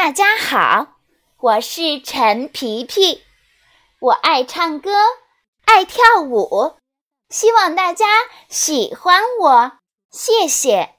大家好我是陈皮皮我爱唱歌爱跳舞希望大家喜欢我谢谢。